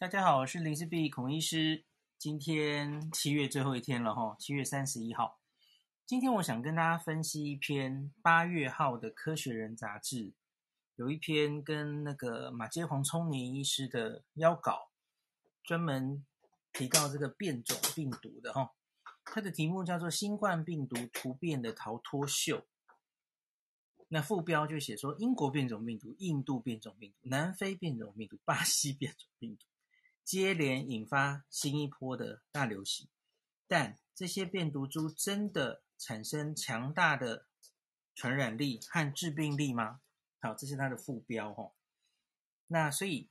大家好，我是林氏璧孔医师。今天七月最后一天了哈，七月三十一号。今天我想跟大家分析一篇八月号的《科学人》杂志，有一篇跟那个马偕黄聪宁医师的邀稿，专门提到这个变种病毒的哈。它的题目叫做《新冠病毒突变的逃脱秀》。那副标就写说：英国变种病毒、印度变种病毒、南非变种病毒、巴西变种病毒。接连引发新一波的大流行，但这些变毒株真的产生强大的传染力和致病力吗？好，这是它的副标哦。那所以，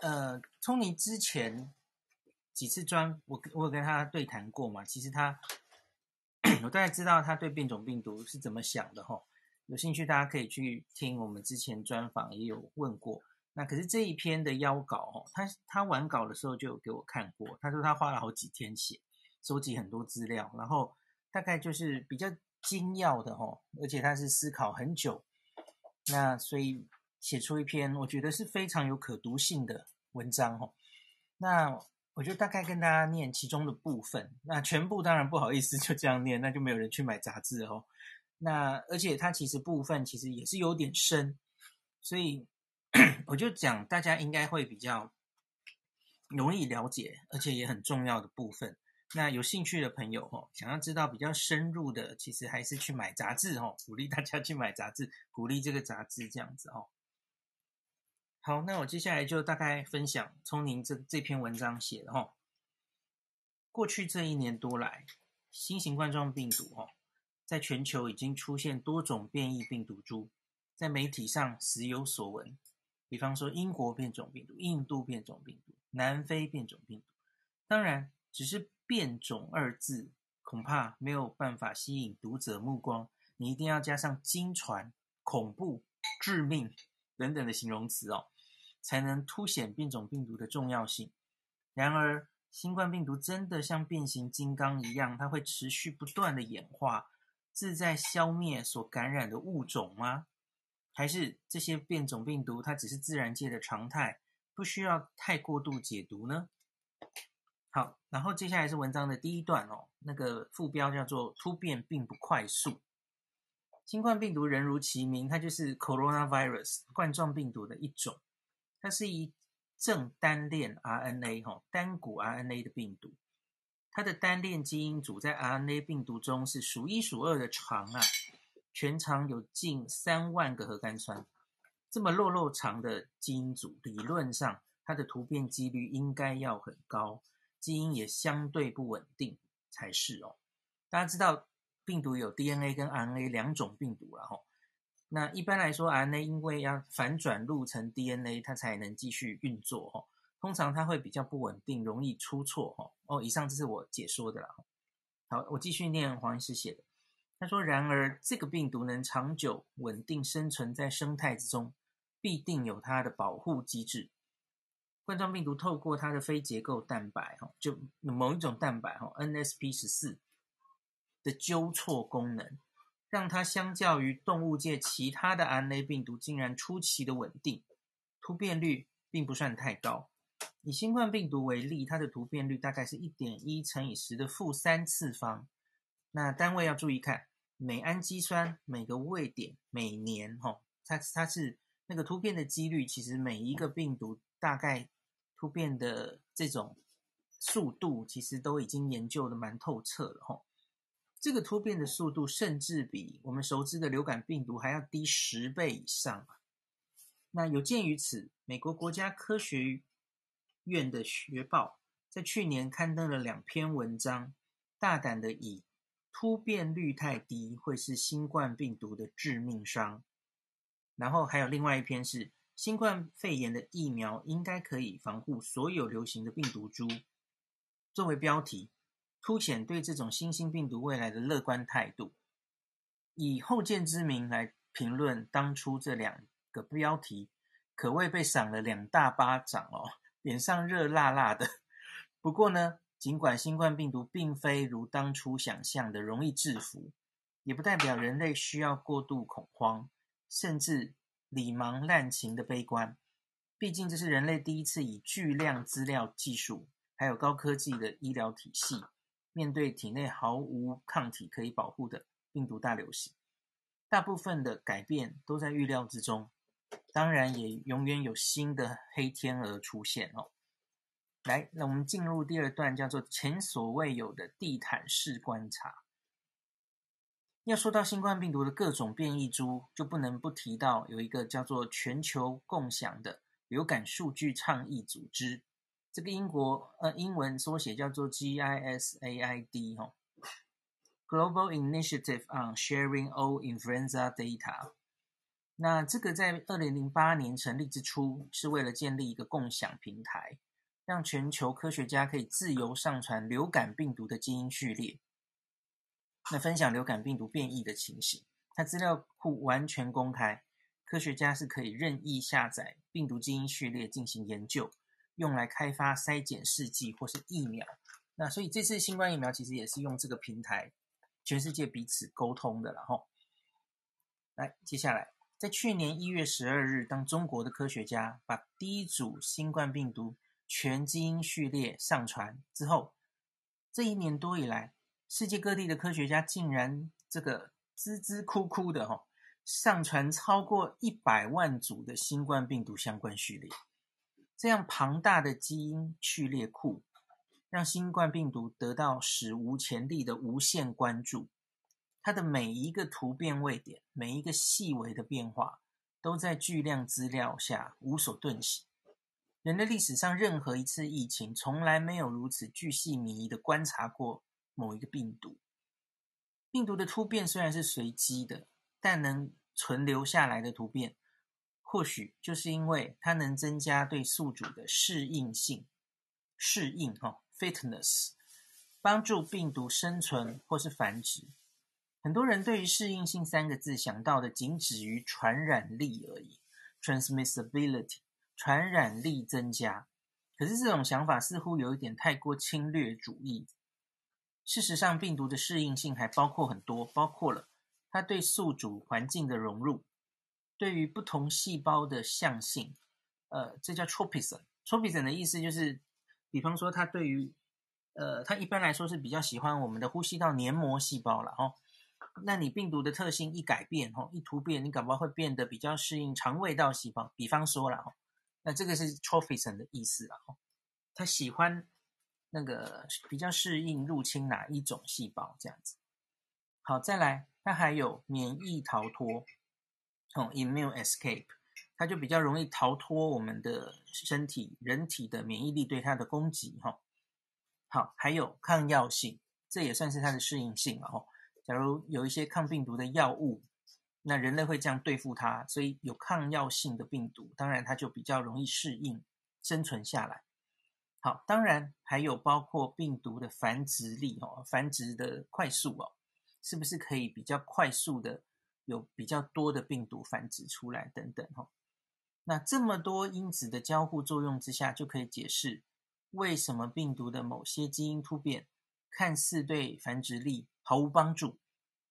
呃，聪宁之前几次专我我有跟他对谈过嘛，其实他我大概知道他对变种病毒是怎么想的哈。有兴趣大家可以去听我们之前专访，也有问过。那可是这一篇的邀稿哦，他他完稿的时候就有给我看过，他说他花了好几天写，收集很多资料，然后大概就是比较精要的哦，而且他是思考很久，那所以写出一篇我觉得是非常有可读性的文章哦。那我就大概跟大家念其中的部分，那全部当然不好意思就这样念，那就没有人去买杂志哦。那而且它其实部分其实也是有点深，所以。我就讲，大家应该会比较容易了解，而且也很重要的部分。那有兴趣的朋友哦，想要知道比较深入的，其实还是去买杂志哦。鼓励大家去买杂志，鼓励这个杂志这样子哦。好，那我接下来就大概分享从您这这篇文章写的哦。过去这一年多来，新型冠状病毒哦，在全球已经出现多种变异病毒株，在媒体上时有所闻。比方说，英国变种病毒、印度变种病毒、南非变种病毒，当然，只是“变种”二字，恐怕没有办法吸引读者目光。你一定要加上“惊传”、“恐怖”、“致命”等等的形容词哦，才能凸显变种病毒的重要性。然而，新冠病毒真的像变形金刚一样，它会持续不断的演化，自在消灭所感染的物种吗？还是这些变种病毒，它只是自然界的常态，不需要太过度解读呢？好，然后接下来是文章的第一段哦，那个副标叫做“突变并不快速”。新冠病毒人如其名，它就是 coronavirus 冠状病毒的一种，它是一正单链 RNA 哈单股 RNA 的病毒，它的单链基因组在 RNA 病毒中是数一数二的长啊。全长有近三万个核苷酸，这么肉肉长的基因组，理论上它的突变几率应该要很高，基因也相对不稳定才是哦。大家知道病毒有 DNA 跟 RNA 两种病毒了哈。那一般来说，RNA 因为要反转录成 DNA，它才能继续运作哈。通常它会比较不稳定，容易出错哈。哦，以上这是我解说的啦。好，我继续念黄医师写的。他说：“然而，这个病毒能长久稳定生存在生态之中，必定有它的保护机制。冠状病毒透过它的非结构蛋白，哈，就某一种蛋白，哈，NSP 十四的纠错功能，让它相较于动物界其他的 RNA 病毒，竟然出奇的稳定，突变率并不算太高。以新冠病毒为例，它的突变率大概是一点一乘以十的负三次方。”那单位要注意看，每氨基酸每个位点每年哈，它它是那个突变的几率，其实每一个病毒大概突变的这种速度，其实都已经研究的蛮透彻了哈。这个突变的速度，甚至比我们熟知的流感病毒还要低十倍以上。那有鉴于此，美国国家科学院的学报在去年刊登了两篇文章，大胆的以突变率太低，会是新冠病毒的致命伤。然后还有另外一篇是新冠肺炎的疫苗应该可以防护所有流行的病毒株，作为标题，凸显对这种新兴病毒未来的乐观态度。以后见之明来评论当初这两个标题，可谓被赏了两大巴掌哦，脸上热辣辣的。不过呢。尽管新冠病毒并非如当初想象的容易制服，也不代表人类需要过度恐慌，甚至礼盲滥情的悲观。毕竟这是人类第一次以巨量资料技术，还有高科技的医疗体系，面对体内毫无抗体可以保护的病毒大流行。大部分的改变都在预料之中，当然也永远有新的黑天鹅出现哦。来，那我们进入第二段，叫做前所未有的地毯式观察。要说到新冠病毒的各种变异株，就不能不提到有一个叫做全球共享的流感数据倡议组织，这个英国呃英文缩写叫做 GISAID 哈，Global Initiative on Sharing All Influenza Data。那这个在二零零八年成立之初，是为了建立一个共享平台。让全球科学家可以自由上传流感病毒的基因序列，那分享流感病毒变异的情形。它资料库完全公开，科学家是可以任意下载病毒基因序列进行研究，用来开发筛检试剂或是疫苗。那所以这次新冠疫苗其实也是用这个平台，全世界彼此沟通的了哈。来，接下来在去年一月十二日，当中国的科学家把第一组新冠病毒全基因序列上传之后，这一年多以来，世界各地的科学家竟然这个孜孜哭哭的哈，上传超过一百万组的新冠病毒相关序列。这样庞大的基因序列库，让新冠病毒得到史无前例的无限关注。它的每一个突变位点，每一个细微的变化，都在巨量资料下无所遁形。人类历史上任何一次疫情，从来没有如此巨细靡遗的观察过某一个病毒。病毒的突变虽然是随机的，但能存留下来的突变，或许就是因为它能增加对宿主的适应性，适应哈，fitness，帮助病毒生存或是繁殖。很多人对于适应性三个字想到的仅止于传染力而已，transmissibility。传染力增加，可是这种想法似乎有一点太过侵略主义。事实上，病毒的适应性还包括很多，包括了它对宿主环境的融入，对于不同细胞的向性，呃，这叫 tropism。tropism 的意思就是，比方说它对于，呃，它一般来说是比较喜欢我们的呼吸道黏膜细胞了哦。那你病毒的特性一改变，哦，一突变，你搞不好会变得比较适应肠胃道细胞。比方说了，哦。那这个是 trophism 的意思啊，他喜欢那个比较适应入侵哪一种细胞这样子。好，再来，它还有免疫逃脱，哦，immune escape，它就比较容易逃脱我们的身体人体的免疫力对它的攻击哈。好，还有抗药性，这也算是它的适应性了哦。假如有一些抗病毒的药物。那人类会这样对付它，所以有抗药性的病毒，当然它就比较容易适应生存下来。好，当然还有包括病毒的繁殖力哦，繁殖的快速哦，是不是可以比较快速的有比较多的病毒繁殖出来等等哈？那这么多因子的交互作用之下，就可以解释为什么病毒的某些基因突变看似对繁殖力毫无帮助。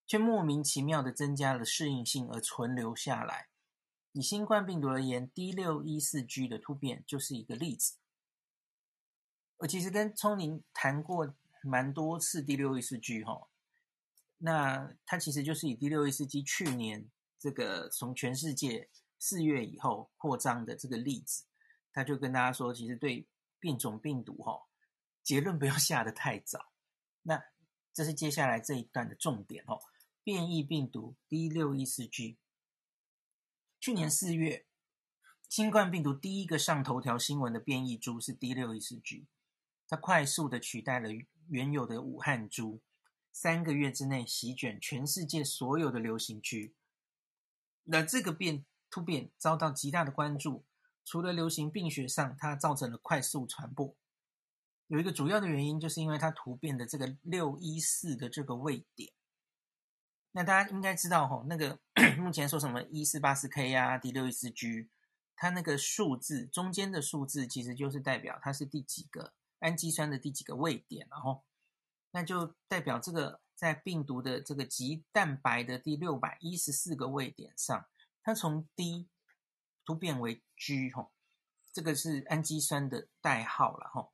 却莫名其妙的增加了适应性而存留下来。以新冠病毒而言，D614G 的突变就是一个例子。我其实跟聪宁谈过蛮多次 D614G 哈，那它其实就是以 D614G 去年这个从全世界四月以后扩张的这个例子，他就跟大家说，其实对变种病毒哈，结论不要下得太早。那这是接下来这一段的重点哦。变异病毒 D614G，去年四月，新冠病毒第一个上头条新闻的变异株是 D614G，它快速的取代了原有的武汉株，三个月之内席卷全世界所有的流行区。那这个变突变遭到极大的关注，除了流行病学上，它造成了快速传播，有一个主要的原因，就是因为它突变的这个六一四的这个位点。那大家应该知道吼，那个 目前说什么一四八四 K 呀，D 六一四 G，它那个数字中间的数字其实就是代表它是第几个氨基酸的第几个位点，然后那就代表这个在病毒的这个棘蛋白的第六百一十四个位点上，它从 D 突变为 G 吼，这个是氨基酸的代号了哈。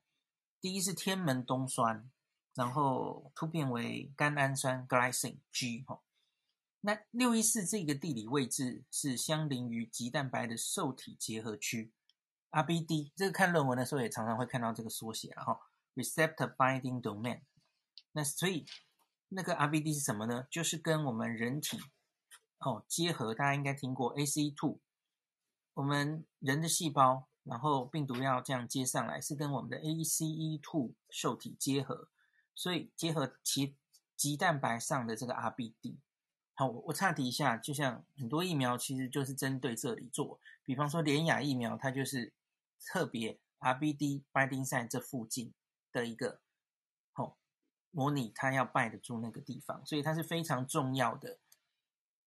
第一是天门冬酸，然后突变为甘氨酸 glycine G 哈。那六一四这个地理位置是相邻于棘蛋白的受体结合区，RBD 这个看论文的时候也常常会看到这个缩写然后，receptor binding domain。那所以那个 RBD 是什么呢？就是跟我们人体哦结合，大家应该听过 ACE2，我们人的细胞，然后病毒要这样接上来，是跟我们的 ACE2 受体结合，所以结合其棘蛋白上的这个 RBD。我我岔题一下，就像很多疫苗其实就是针对这里做，比方说联雅疫苗，它就是特别 RBD binding site 这附近的一个，哦，模拟它要 bind 住那个地方，所以它是非常重要的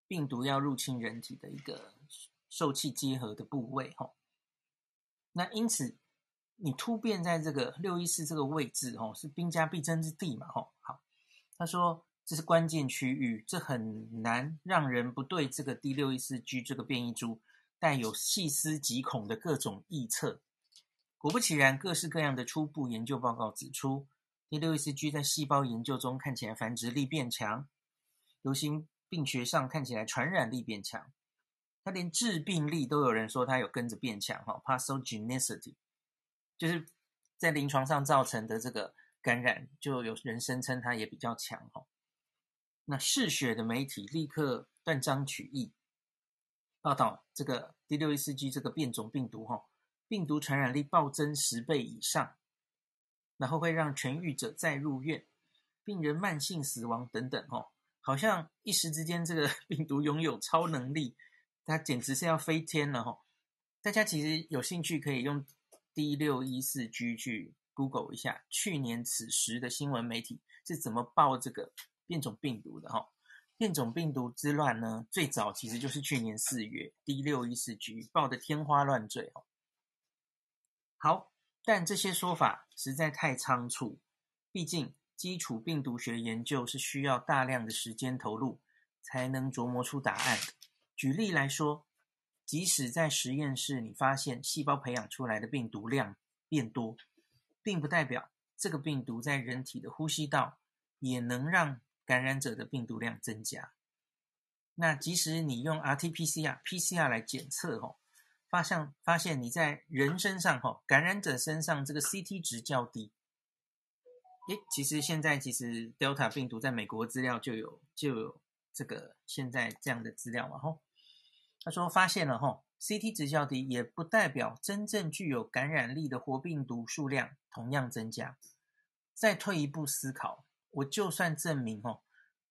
病毒要入侵人体的一个受器结合的部位，哈。那因此你突变在这个六一四这个位置，哦，是兵家必争之地嘛，吼。好，他说。这是关键区域，这很难让人不对这个 D614G 这个变异株带有细思极恐的各种臆测。果不其然，各式各样的初步研究报告指出，D614G 在细胞研究中看起来繁殖力变强，流行病学上看起来传染力变强，它连致病力都有人说它有跟着变强哈，pathogenicity，就是在临床上造成的这个感染，就有人声称它也比较强哈。那嗜血的媒体立刻断章取义报道，这个 D614G 这个变种病毒哈，病毒传染力暴增十倍以上，然后会让痊愈者再入院，病人慢性死亡等等哈，好像一时之间这个 病毒拥有超能力，它简直是要飞天了哈！大家其实有兴趣可以用 D614G 去 Google 一下，去年此时的新闻媒体是怎么报这个。变种病毒的哈，变种病毒之乱呢，最早其实就是去年四月，D614G 爆得天花乱坠哦。好，但这些说法实在太仓促，毕竟基础病毒学研究是需要大量的时间投入才能琢磨出答案的。举例来说，即使在实验室你发现细胞培养出来的病毒量变多，并不代表这个病毒在人体的呼吸道也能让感染者的病毒量增加，那即使你用 RT-PCR、PCR 来检测哦，发现发现你在人身上哈，感染者身上这个 CT 值较低。诶，其实现在其实 Delta 病毒在美国资料就有就有这个现在这样的资料嘛吼。他说发现了哈，CT 值较低也不代表真正具有感染力的活病毒数量同样增加。再退一步思考。我就算证明哦，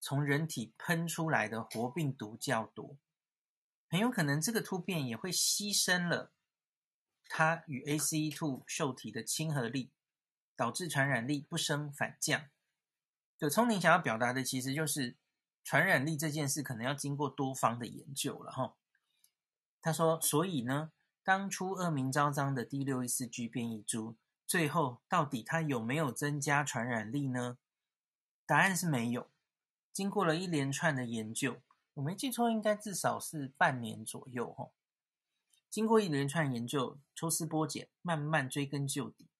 从人体喷出来的活病毒较多，很有可能这个突变也会牺牲了它与 ACE2 受体的亲和力，导致传染力不升反降。就聪明想要表达的，其实就是传染力这件事可能要经过多方的研究了哈。他说，所以呢，当初恶名昭彰的 D 六一四 G 变异株，最后到底它有没有增加传染力呢？答案是没有。经过了一连串的研究，我没记错，应该至少是半年左右。哈，经过一连串研究，抽丝剥茧，慢慢追根究底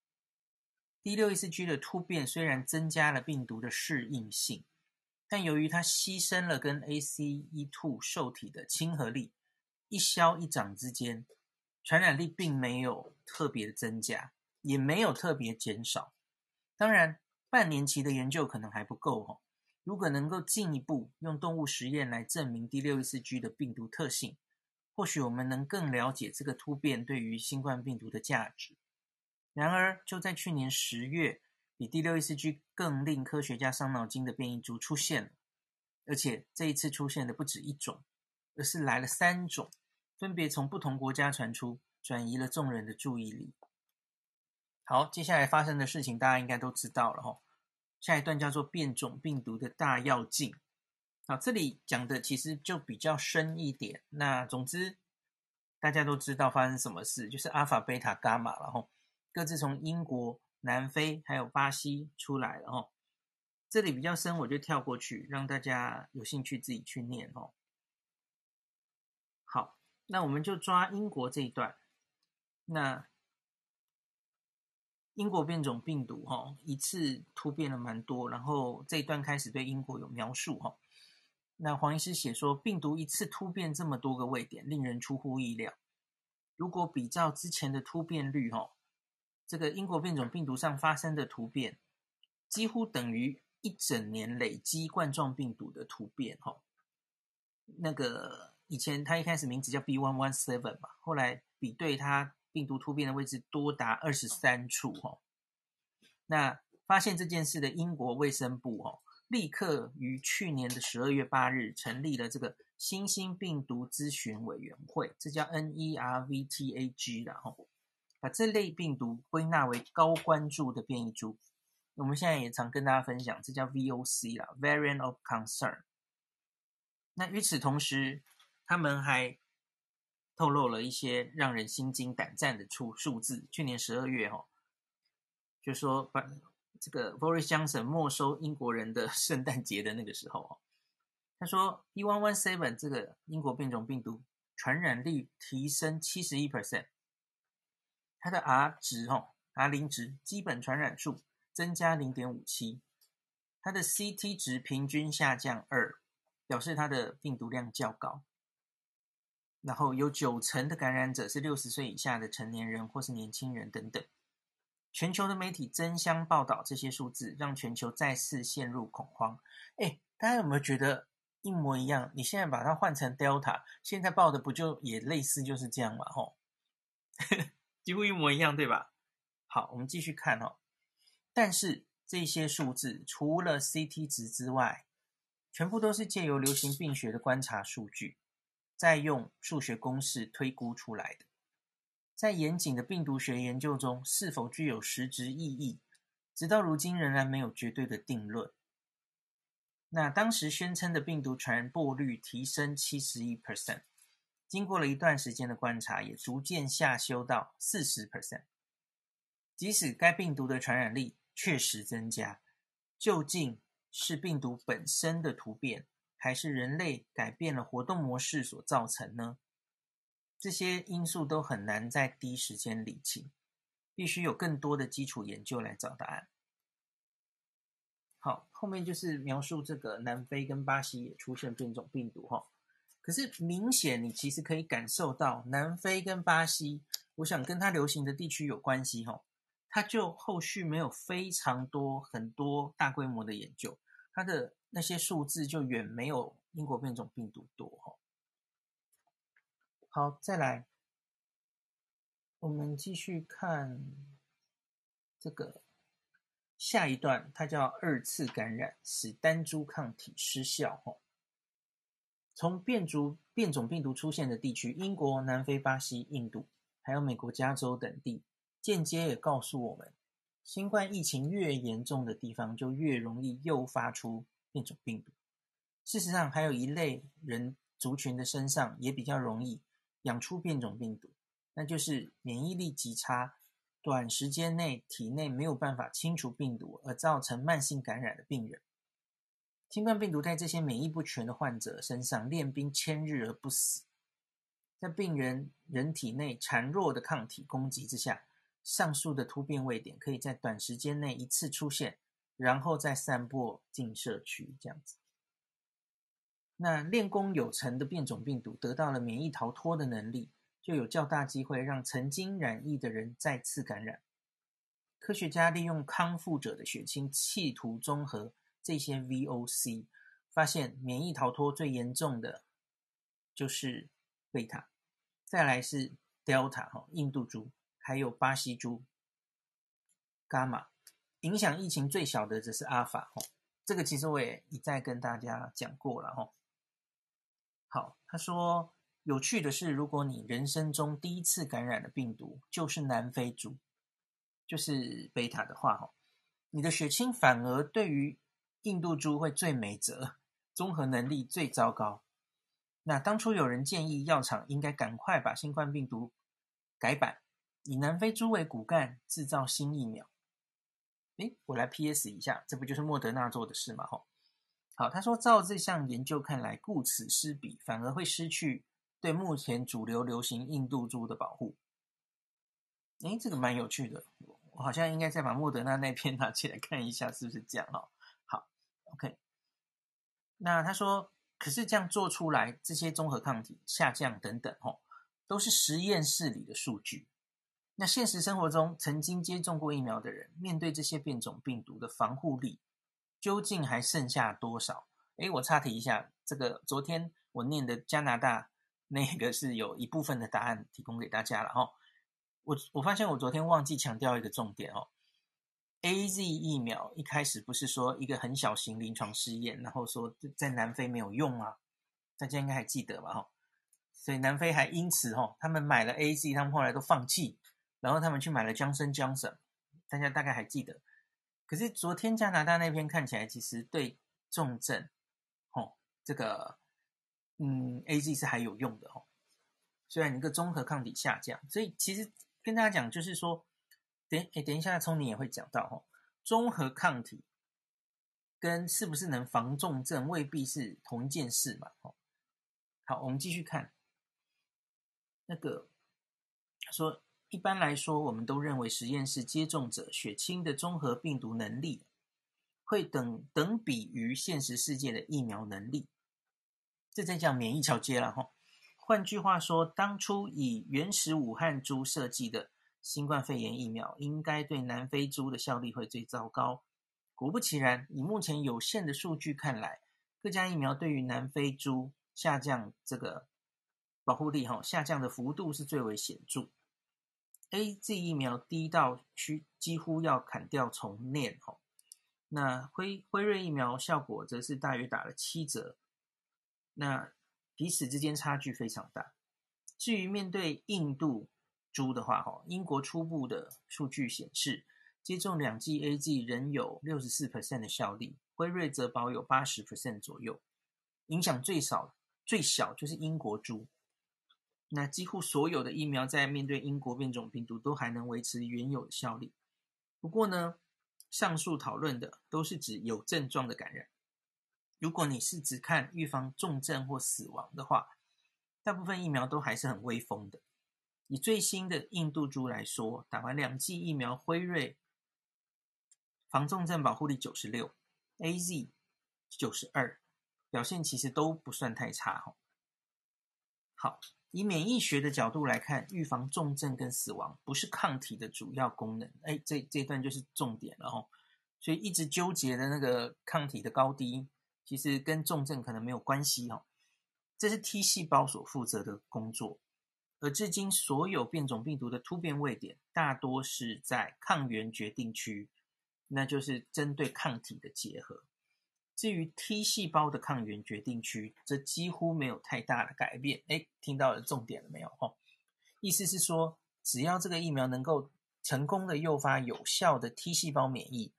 ，D614G 的突变虽然增加了病毒的适应性，但由于它牺牲了跟 ACE2 受体的亲和力，一消一长之间，传染力并没有特别增加，也没有特别减少。当然。半年期的研究可能还不够哦。如果能够进一步用动物实验来证明 D614G 的病毒特性，或许我们能更了解这个突变对于新冠病毒的价值。然而，就在去年十月，比 D614G 更令科学家伤脑筋的变异株出现了，而且这一次出现的不止一种，而是来了三种，分别从不同国家传出，转移了众人的注意力。好，接下来发生的事情大家应该都知道了哈。下一段叫做变种病毒的大跃进。好，这里讲的其实就比较深一点。那总之大家都知道发生什么事，就是阿法、贝塔、伽马了哈，各自从英国、南非还有巴西出来了哈。这里比较深，我就跳过去，让大家有兴趣自己去念哦。好，那我们就抓英国这一段。那英国变种病毒哈，一次突变了蛮多，然后这一段开始对英国有描述哈。那黄医师写说，病毒一次突变这么多个位点，令人出乎意料。如果比较之前的突变率哈，这个英国变种病毒上发生的突变，几乎等于一整年累积冠状病毒的突变哈。那个以前它一开始名字叫 B117 嘛，后来比对它。病毒突变的位置多达二十三处哈，那发现这件事的英国卫生部哦，立刻于去年的十二月八日成立了这个新兴病毒咨询委员会，这叫 NERVTAG 然后把这类病毒归纳为高关注的变异株。我们现在也常跟大家分享，这叫 VOC 啦，Variant of Concern。那与此同时，他们还透露了一些让人心惊胆战的数数字。去年十二月，哦，就说把这个 Boris Johnson 没收英国人的 圣诞节的那个时候，哦，他说 B117 这个英国变种病毒传染率提升七十一 percent，它的 R 值，哦，R 零值基本传染数增加零点五七，它的 CT 值平均下降二，表示它的病毒量较高。然后有九成的感染者是六十岁以下的成年人或是年轻人等等。全球的媒体争相报道这些数字，让全球再次陷入恐慌。哎，大家有没有觉得一模一样？你现在把它换成 Delta，现在报的不就也类似就是这样嘛？吼，几乎一模一样，对吧？好，我们继续看哦。但是这些数字除了 CT 值之外，全部都是借由流行病学的观察数据。再用数学公式推估出来的，在严谨的病毒学研究中是否具有实质意义，直到如今仍然没有绝对的定论。那当时宣称的病毒传播率提升七十一 percent，经过了一段时间的观察，也逐渐下修到四十 percent。即使该病毒的传染力确实增加，究竟是病毒本身的突变，还是人类改变了活动模式所造成呢？这些因素都很难在第一时间理清，必须有更多的基础研究来找答案。好，后面就是描述这个南非跟巴西也出现变种病毒哈。可是明显你其实可以感受到南非跟巴西，我想跟它流行的地区有关系哈。它就后续没有非常多很多大规模的研究，它的。那些数字就远没有英国变种病毒多哈。好，再来，我们继续看这个下一段，它叫二次感染使单株抗体失效哈。从变株变种病毒出现的地区，英国、南非、巴西、印度，还有美国加州等地，间接也告诉我们，新冠疫情越严重的地方，就越容易诱发出。变种病毒，事实上还有一类人族群的身上也比较容易养出变种病毒，那就是免疫力极差，短时间内体内没有办法清除病毒而造成慢性感染的病人。新冠病毒在这些免疫不全的患者身上练兵千日而不死，在病人人体内孱弱的抗体攻击之下，上述的突变位点可以在短时间内一次出现。然后再散播进社区，这样子。那练功有成的变种病毒得到了免疫逃脱的能力，就有较大机会让曾经染疫的人再次感染。科学家利用康复者的血清，企图中和这些 VOC，发现免疫逃脱最严重的就是贝塔，再来是 Delta 哈，印度株，还有巴西株，伽马。影响疫情最小的则是阿法，吼，这个其实我也一再跟大家讲过了，吼。好，他说有趣的是，如果你人生中第一次感染的病毒就是南非株，就是贝塔的话，吼，你的血清反而对于印度株会最没辙，综合能力最糟糕。那当初有人建议药厂应该赶快把新冠病毒改版，以南非猪为骨干制造新疫苗。诶，我来 PS 一下，这不就是莫德纳做的事吗？吼，好，他说，照这项研究看来，顾此失彼，反而会失去对目前主流流行印度猪的保护。诶，这个蛮有趣的，我好像应该再把莫德纳那篇拿起来看一下，是不是这样哦？好，OK。那他说，可是这样做出来，这些中和抗体下降等等，哦，都是实验室里的数据。那现实生活中，曾经接种过疫苗的人，面对这些变种病毒的防护力，究竟还剩下多少？诶，我插题一下，这个昨天我念的加拿大那个是有一部分的答案提供给大家了，哦。我我发现我昨天忘记强调一个重点哦，AZ 疫苗一开始不是说一个很小型临床试验，然后说在南非没有用啊，大家应该还记得吧？哈，所以南非还因此哈，他们买了 AZ，他们后来都放弃，然后他们去买了 Johnson Johnson，大家大概还记得。可是昨天加拿大那边看起来其实对重症，哦，这个嗯 AZ 是还有用的哦，虽然一个综合抗体下降，所以其实。跟大家讲，就是说，等诶等一下，聪明也会讲到哈，综合抗体跟是不是能防重症未必是同一件事嘛。好，我们继续看那个说，一般来说，我们都认为实验室接种者血清的中和病毒能力会等等比于现实世界的疫苗能力，这在讲免疫桥接了哈。换句话说，当初以原始武汉猪设计的新冠肺炎疫苗，应该对南非猪的效力会最糟糕。果不其然，以目前有限的数据看来，各家疫苗对于南非猪下降这个保护力，哈，下降的幅度是最为显著。AZ 疫苗低到需几乎要砍掉重练，哈。那辉辉瑞疫苗效果则是大约打了七折。那彼此之间差距非常大。至于面对印度猪的话，哈，英国初步的数据显示，接种两剂 AZ 仍有六十四 percent 的效力，辉瑞则保有八十 percent 左右。影响最少、最小就是英国猪。那几乎所有的疫苗在面对英国变种病毒都还能维持原有的效力。不过呢，上述讨论的都是指有症状的感染。如果你是只看预防重症或死亡的话，大部分疫苗都还是很威风的。以最新的印度猪来说，打完两剂疫苗，辉瑞防重症保护力九十六，AZ 九十二，表现其实都不算太差哈。好，以免疫学的角度来看，预防重症跟死亡不是抗体的主要功能。哎，这这段就是重点了哈。所以一直纠结的那个抗体的高低。其实跟重症可能没有关系哦，这是 T 细胞所负责的工作。而至今所有变种病毒的突变位点大多是在抗原决定区，那就是针对抗体的结合。至于 T 细胞的抗原决定区，则几乎没有太大的改变。诶，听到了重点了没有？哦，意思是说，只要这个疫苗能够成功的诱发有效的 T 细胞免疫，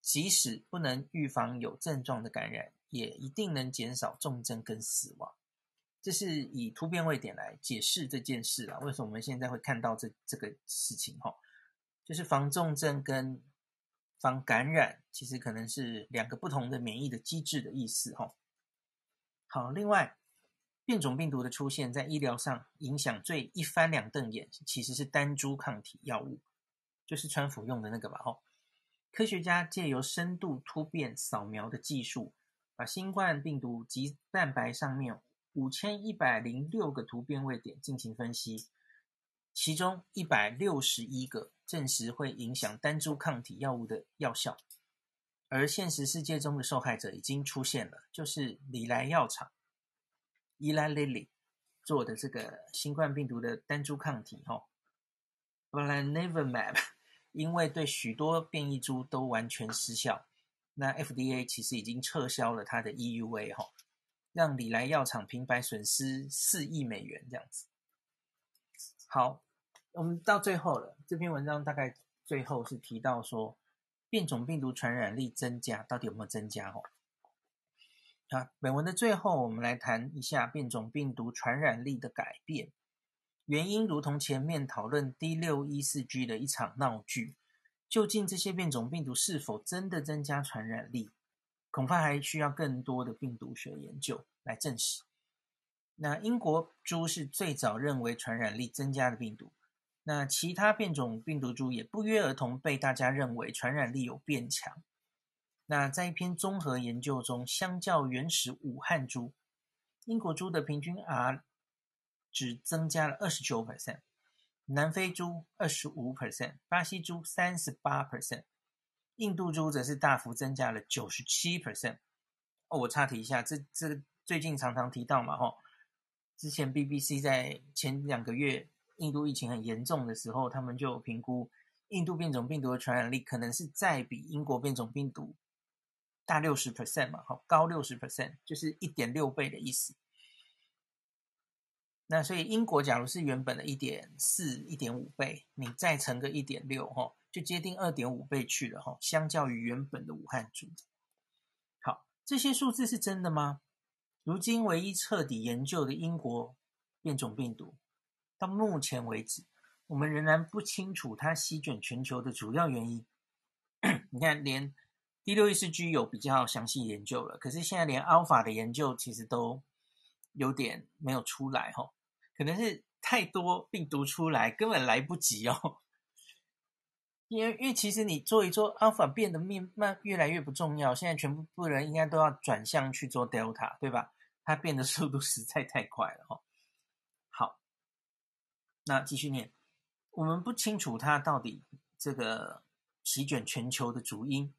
即使不能预防有症状的感染。也一定能减少重症跟死亡，这是以突变位点来解释这件事啊。为什么我们现在会看到这这个事情？哈，就是防重症跟防感染，其实可能是两个不同的免疫的机制的意思。哈，好，另外变种病毒的出现在医疗上影响最一翻两瞪眼，其实是单株抗体药物，就是川普用的那个吧？哈，科学家借由深度突变扫描的技术。把新冠病毒及蛋白上面五千一百零六个突变位点进行分析，其中一百六十一个证实会影响单株抗体药物的药效，而现实世界中的受害者已经出现了，就是礼来药厂 Eli Lilly 做的这个新冠病毒的单株抗体，哈 Bamlanivimab 因为对许多变异株都完全失效。那 FDA 其实已经撤销了它的 EUA 哈，让礼来药厂平白损失四亿美元这样子。好，我们到最后了，这篇文章大概最后是提到说，变种病毒传染力增加，到底有没有增加？哦，啊，本文的最后，我们来谈一下变种病毒传染力的改变。原因如同前面讨论 D614G 的一场闹剧。究竟这些变种病毒是否真的增加传染力？恐怕还需要更多的病毒学研究来证实。那英国猪是最早认为传染力增加的病毒，那其他变种病毒株也不约而同被大家认为传染力有变强。那在一篇综合研究中，相较原始武汉株，英国株的平均 R 值增加了二十九 percent，南非株二十五 percent，巴西株三十八 percent，印度株则是大幅增加了九十七 percent。哦，我插题一下，这这最近常常提到嘛，吼，之前 BBC 在前两个月。印度疫情很严重的时候，他们就评估印度变种病毒的传染力可能是再比英国变种病毒大六十 percent 嘛，好，高六十 percent，就是一点六倍的意思。那所以英国假如是原本的一点四、一点五倍，你再乘个一点六，哈，就接近二点五倍去了，哈。相较于原本的武汉株，好，这些数字是真的吗？如今唯一彻底研究的英国变种病毒。到目前为止，我们仍然不清楚它席卷全球的主要原因。你看，连 D614G 有比较详细研究了，可是现在连 Alpha 的研究其实都有点没有出来哈，可能是太多病毒出来，根本来不及哦。因为因为其实你做一做 Alpha 变得面慢越来越不重要，现在全部部人应该都要转向去做 Delta，对吧？它变的速度实在太快了哈。那继续念，我们不清楚它到底这个席卷全球的主因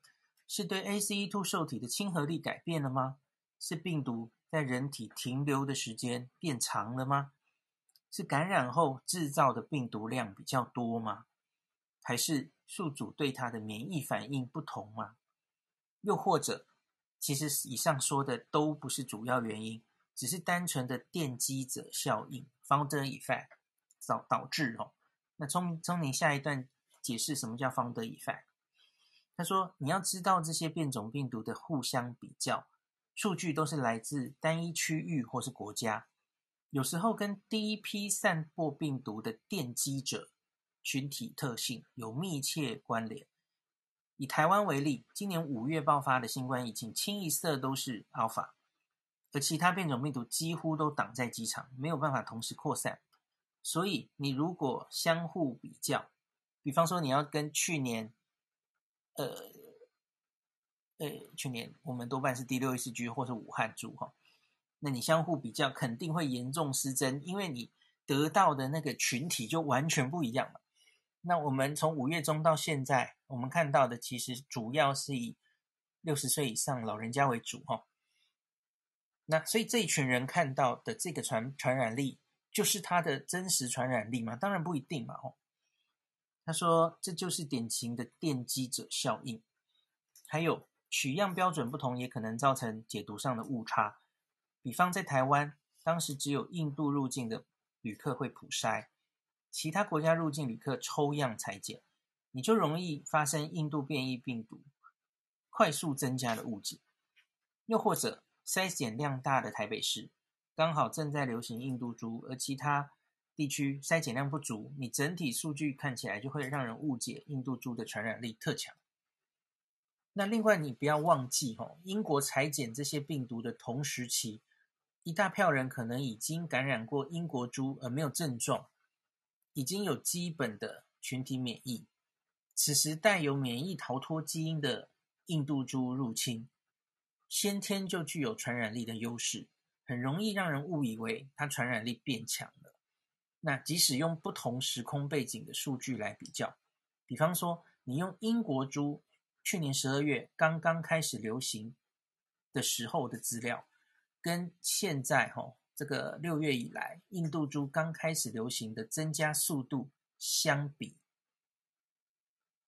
是对 ACE2 受体的亲和力改变了吗？是病毒在人体停留的时间变长了吗？是感染后制造的病毒量比较多吗？还是宿主对它的免疫反应不同吗？又或者，其实以上说的都不是主要原因，只是单纯的奠基者效应 （founder effect）。导导致哦，那聪聪明下一段解释什么叫 founder effect。他说，你要知道这些变种病毒的互相比较数据都是来自单一区域或是国家，有时候跟第一批散播病毒的奠基者群体特性有密切关联。以台湾为例，今年五月爆发的新冠疫情，清一色都是 Alpha，而其他变种病毒几乎都挡在机场，没有办法同时扩散。所以，你如果相互比较，比方说你要跟去年，呃，呃，去年我们多半是 D614G 或是武汉住哈，那你相互比较肯定会严重失真，因为你得到的那个群体就完全不一样了。那我们从五月中到现在，我们看到的其实主要是以六十岁以上老人家为主哈。那所以这一群人看到的这个传传染力。就是它的真实传染力吗？当然不一定嘛。哦，他说这就是典型的奠基者效应。还有取样标准不同，也可能造成解读上的误差。比方在台湾，当时只有印度入境的旅客会普筛，其他国家入境旅客抽样裁剪，你就容易发生印度变异病毒快速增加的误解。又或者筛检量大的台北市。刚好正在流行印度株，而其他地区筛检量不足，你整体数据看起来就会让人误解印度株的传染力特强。那另外，你不要忘记哦，英国裁剪这些病毒的同时期，一大票人可能已经感染过英国猪而没有症状，已经有基本的群体免疫。此时带有免疫逃脱基因的印度猪入侵，先天就具有传染力的优势。很容易让人误以为它传染力变强了。那即使用不同时空背景的数据来比较，比方说你用英国猪去年十二月刚刚开始流行的时候的资料，跟现在哈这个六月以来印度猪刚开始流行的增加速度相比，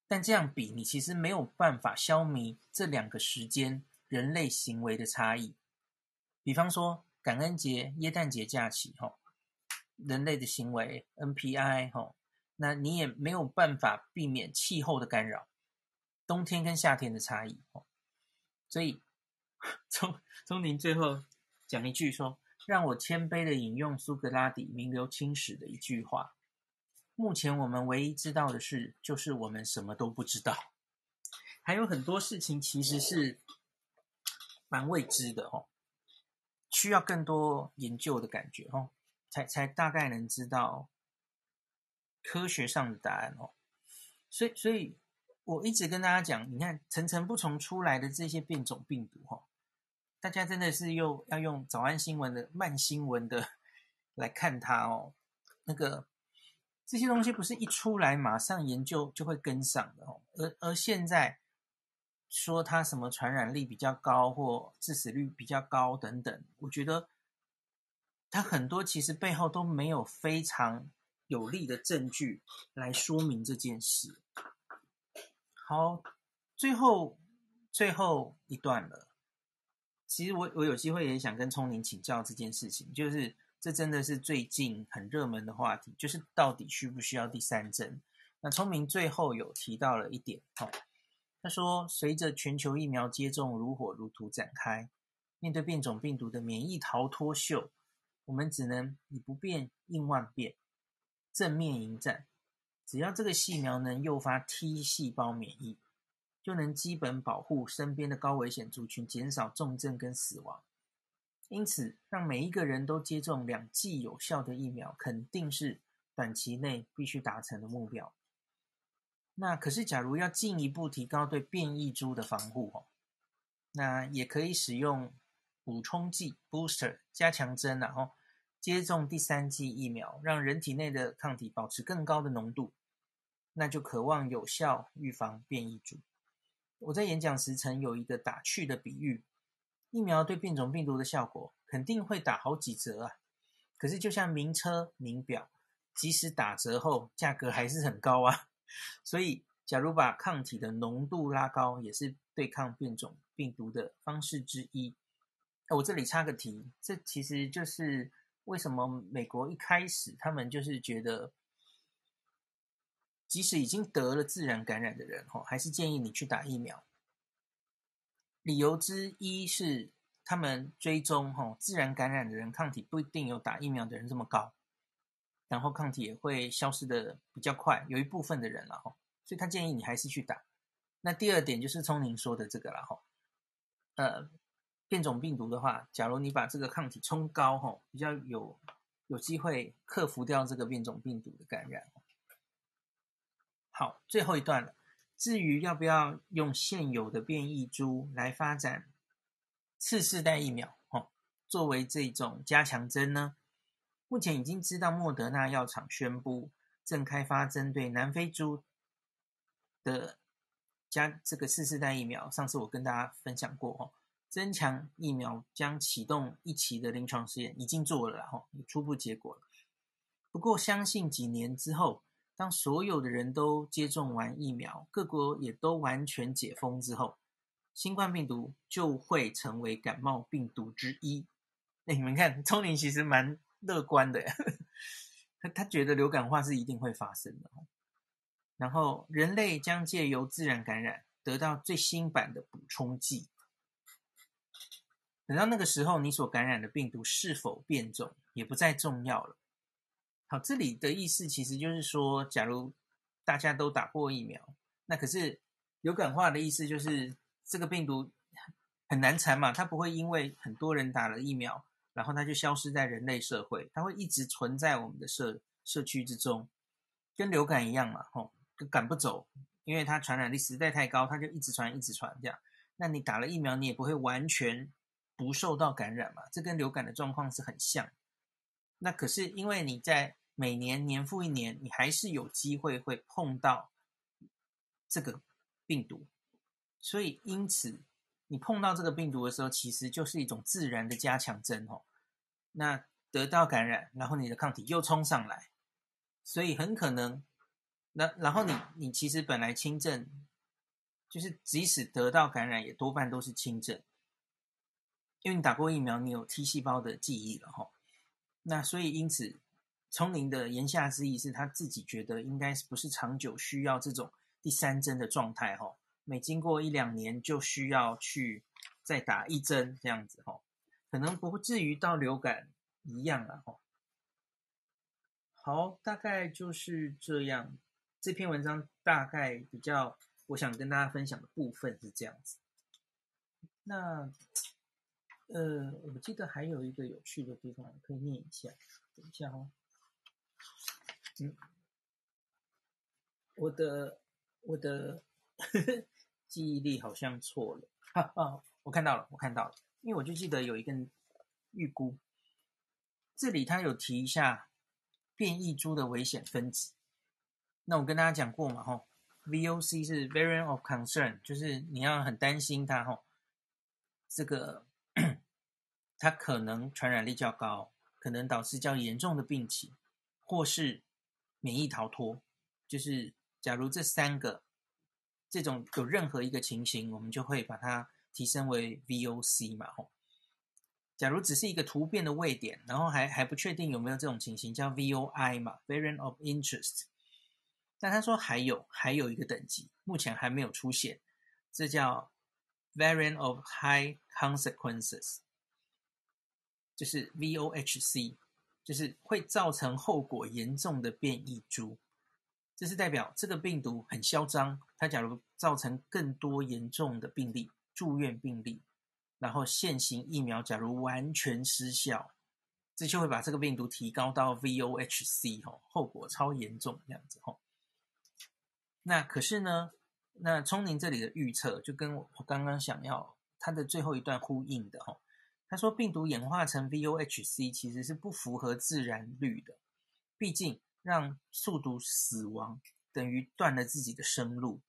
但这样比你其实没有办法消弭这两个时间人类行为的差异。比方说。感恩节、耶诞节假期，哈，人类的行为 NPI，哈，那你也没有办法避免气候的干扰，冬天跟夏天的差异，所以从从您最后讲一句说，让我谦卑的引用苏格拉底名留青史的一句话：目前我们唯一知道的事，就是我们什么都不知道，还有很多事情其实是蛮未知的，哈。需要更多研究的感觉，哦，才才大概能知道科学上的答案哦。所以，所以我一直跟大家讲，你看层层不从出来的这些变种病毒哈，大家真的是又要用早安新闻的慢新闻的来看它哦。那个这些东西不是一出来马上研究就会跟上的哦，而而现在。说它什么传染力比较高或致死率比较高等等，我觉得它很多其实背后都没有非常有力的证据来说明这件事。好，最后最后一段了。其实我我有机会也想跟聪明请教这件事情，就是这真的是最近很热门的话题，就是到底需不需要第三针？那聪明最后有提到了一点，好。他说：“随着全球疫苗接种如火如荼展开，面对变种病毒的免疫逃脱秀，我们只能以不变应万变，正面迎战。只要这个细苗能诱发 T 细胞免疫，就能基本保护身边的高危险族群，减少重症跟死亡。因此，让每一个人都接种两剂有效的疫苗，肯定是短期内必须达成的目标。”那可是，假如要进一步提高对变异株的防护哦，那也可以使用补充剂 （booster） 加强针，然后接种第三剂疫苗，让人体内的抗体保持更高的浓度，那就渴望有效预防变异株。我在演讲时曾有一个打趣的比喻：疫苗对变种病毒的效果肯定会打好几折啊！可是，就像名车名表，即使打折后，价格还是很高啊。所以，假如把抗体的浓度拉高，也是对抗变种病毒的方式之一。我这里插个题，这其实就是为什么美国一开始他们就是觉得，即使已经得了自然感染的人，吼，还是建议你去打疫苗。理由之一是，他们追踪吼自然感染的人抗体不一定有打疫苗的人这么高。然后抗体也会消失的比较快，有一部分的人了哈，所以他建议你还是去打。那第二点就是聪宁说的这个了哈，呃，变种病毒的话，假如你把这个抗体冲高哈，比较有有机会克服掉这个变种病毒的感染。好，最后一段了。至于要不要用现有的变异株来发展次世代疫苗，哈，作为这种加强针呢？目前已经知道，莫德纳药厂宣布正开发针对南非猪的加这个四世代疫苗。上次我跟大家分享过哦，增强疫苗将启动一期的临床试验，已经做了啦，哈，有初步结果。不过，相信几年之后，当所有的人都接种完疫苗，各国也都完全解封之后，新冠病毒就会成为感冒病毒之一。那你们看，聪明其实蛮。乐观的呀，他他觉得流感化是一定会发生的，然后人类将借由自然感染得到最新版的补充剂。等到那个时候，你所感染的病毒是否变种也不再重要了。好，这里的意思其实就是说，假如大家都打过疫苗，那可是流感化的意思就是这个病毒很难缠嘛，它不会因为很多人打了疫苗。然后它就消失在人类社会，它会一直存在我们的社社区之中，跟流感一样嘛，吼，赶不走，因为它传染力实在太高，它就一直传，一直传这样。那你打了疫苗，你也不会完全不受到感染嘛，这跟流感的状况是很像。那可是因为你在每年年复一年，你还是有机会会碰到这个病毒，所以因此。你碰到这个病毒的时候，其实就是一种自然的加强针哦。那得到感染，然后你的抗体又冲上来，所以很可能，那然后你你其实本来轻症，就是即使得到感染，也多半都是轻症，因为你打过疫苗，你有 T 细胞的记忆了哈。那所以因此，聪明的言下之意是他自己觉得应该是不是长久需要这种第三针的状态哈。每经过一两年就需要去再打一针这样子哈，可能不至于到流感一样了哈。好，大概就是这样。这篇文章大概比较我想跟大家分享的部分是这样子。那呃，我记得还有一个有趣的地方可以念一下，等一下哦。嗯。我的我的记忆力好像错了，哈哈，我看到了，我看到了，因为我就记得有一个预估，这里他有提一下变异株的危险分子。那我跟大家讲过嘛，吼，VOC 是 Variant of Concern，就是你要很担心它，吼，这个 它可能传染力较高，可能导致较严重的病情，或是免疫逃脱。就是假如这三个这种有任何一个情形，我们就会把它提升为 VOC 嘛，吼。假如只是一个突变的位点，然后还还不确定有没有这种情形，叫 VOI 嘛，Variant of Interest。但他说还有还有一个等级，目前还没有出现，这叫 variant of high consequences，就是 VOHC，就是会造成后果严重的变异株。这是代表这个病毒很嚣张，它假如造成更多严重的病例、住院病例，然后现行疫苗假如完全失效，这就会把这个病毒提高到 VOHC 吼，后果超严重这样子吼。那可是呢，那聪宁这里的预测就跟我刚刚想要它的最后一段呼应的哈，他说病毒演化成 VOHC 其实是不符合自然律的，毕竟让宿主死亡等于断了自己的生路，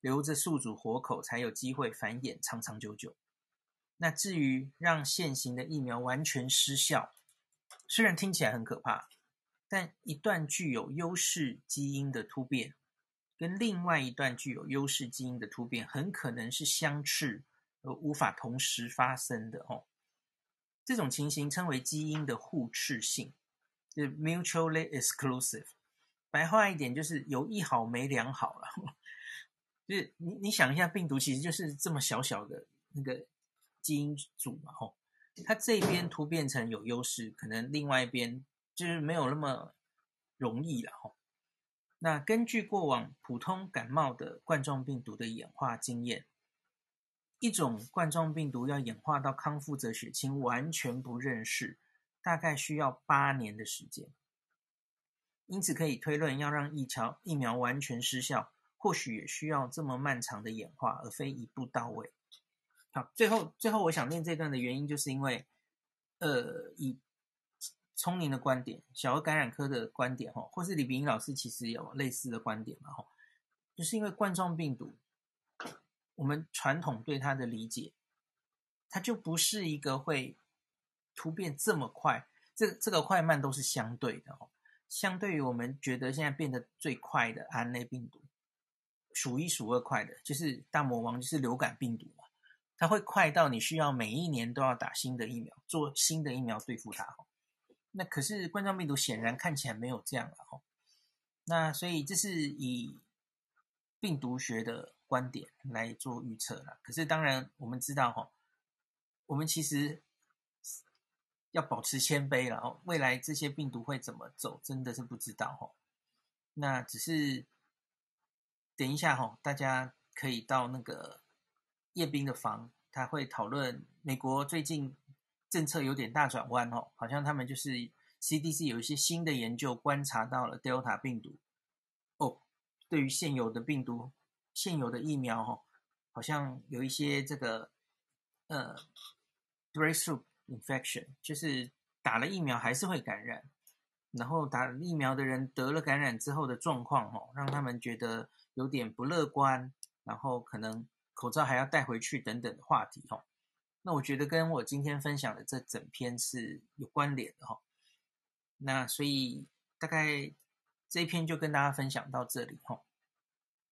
留着宿主活口才有机会繁衍长长久久。那至于让现行的疫苗完全失效，虽然听起来很可怕，但一段具有优势基因的突变。跟另外一段具有优势基因的突变很可能是相斥而无法同时发生的哦。这种情形称为基因的互斥性，是 mutually exclusive。白话一点就是有一好没两好了。就是你你想一下，病毒其实就是这么小小的那个基因组嘛，吼，它这边突变成有优势，可能另外一边就是没有那么容易了，吼。那根据过往普通感冒的冠状病毒的演化经验，一种冠状病毒要演化到康复者血清完全不认识，大概需要八年的时间。因此可以推论，要让疫苗疫苗完全失效，或许也需要这么漫长的演化，而非一步到位。好，最后最后我想念这段的原因，就是因为，呃，以。聪明的观点，小儿感染科的观点，哈，或是李秉英老师其实有类似的观点嘛，哈，就是因为冠状病毒，我们传统对它的理解，它就不是一个会突变这么快，这这个快慢都是相对的，哦，相对于我们觉得现在变得最快的 RNA 病毒，数一数二快的，就是大魔王，就是流感病毒嘛，它会快到你需要每一年都要打新的疫苗，做新的疫苗对付它，那可是冠状病毒显然看起来没有这样了哈，那所以这是以病毒学的观点来做预测了。可是当然我们知道哈，我们其实要保持谦卑了哦。未来这些病毒会怎么走，真的是不知道哈。那只是等一下哈，大家可以到那个叶斌的房，他会讨论美国最近。政策有点大转弯哦，好像他们就是 CDC 有一些新的研究观察到了 Delta 病毒哦，对于现有的病毒、现有的疫苗哦，好像有一些这个呃 breakthrough infection，就是打了疫苗还是会感染，然后打疫苗的人得了感染之后的状况哦，让他们觉得有点不乐观，然后可能口罩还要带回去等等的话题哦。那我觉得跟我今天分享的这整篇是有关联的哈。那所以大概这一篇就跟大家分享到这里哈。